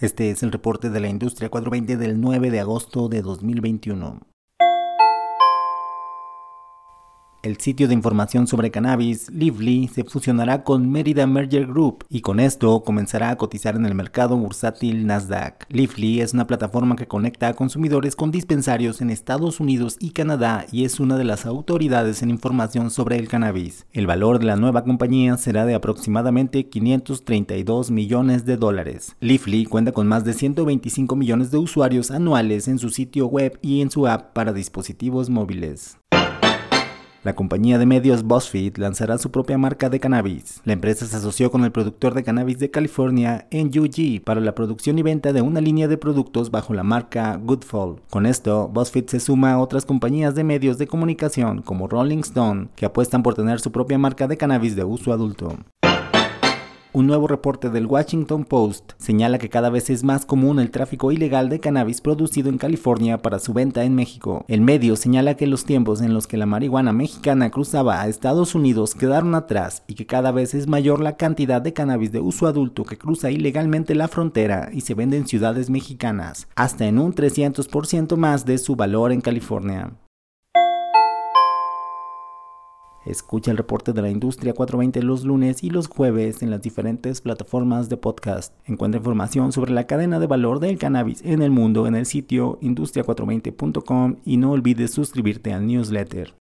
Este es el reporte de la industria 420 del 9 de agosto de 2021. El sitio de información sobre cannabis, Lively, se fusionará con Merida Merger Group y con esto comenzará a cotizar en el mercado bursátil Nasdaq. Lively es una plataforma que conecta a consumidores con dispensarios en Estados Unidos y Canadá y es una de las autoridades en información sobre el cannabis. El valor de la nueva compañía será de aproximadamente 532 millones de dólares. Lively cuenta con más de 125 millones de usuarios anuales en su sitio web y en su app para dispositivos móviles. La compañía de medios BuzzFeed lanzará su propia marca de cannabis. La empresa se asoció con el productor de cannabis de California, NUG, para la producción y venta de una línea de productos bajo la marca Goodfall. Con esto, BuzzFeed se suma a otras compañías de medios de comunicación como Rolling Stone, que apuestan por tener su propia marca de cannabis de uso adulto. Un nuevo reporte del Washington Post señala que cada vez es más común el tráfico ilegal de cannabis producido en California para su venta en México. El medio señala que los tiempos en los que la marihuana mexicana cruzaba a Estados Unidos quedaron atrás y que cada vez es mayor la cantidad de cannabis de uso adulto que cruza ilegalmente la frontera y se vende en ciudades mexicanas, hasta en un 300% más de su valor en California. Escucha el reporte de la industria 420 los lunes y los jueves en las diferentes plataformas de podcast. Encuentra información sobre la cadena de valor del cannabis en el mundo en el sitio industria420.com y no olvides suscribirte al newsletter.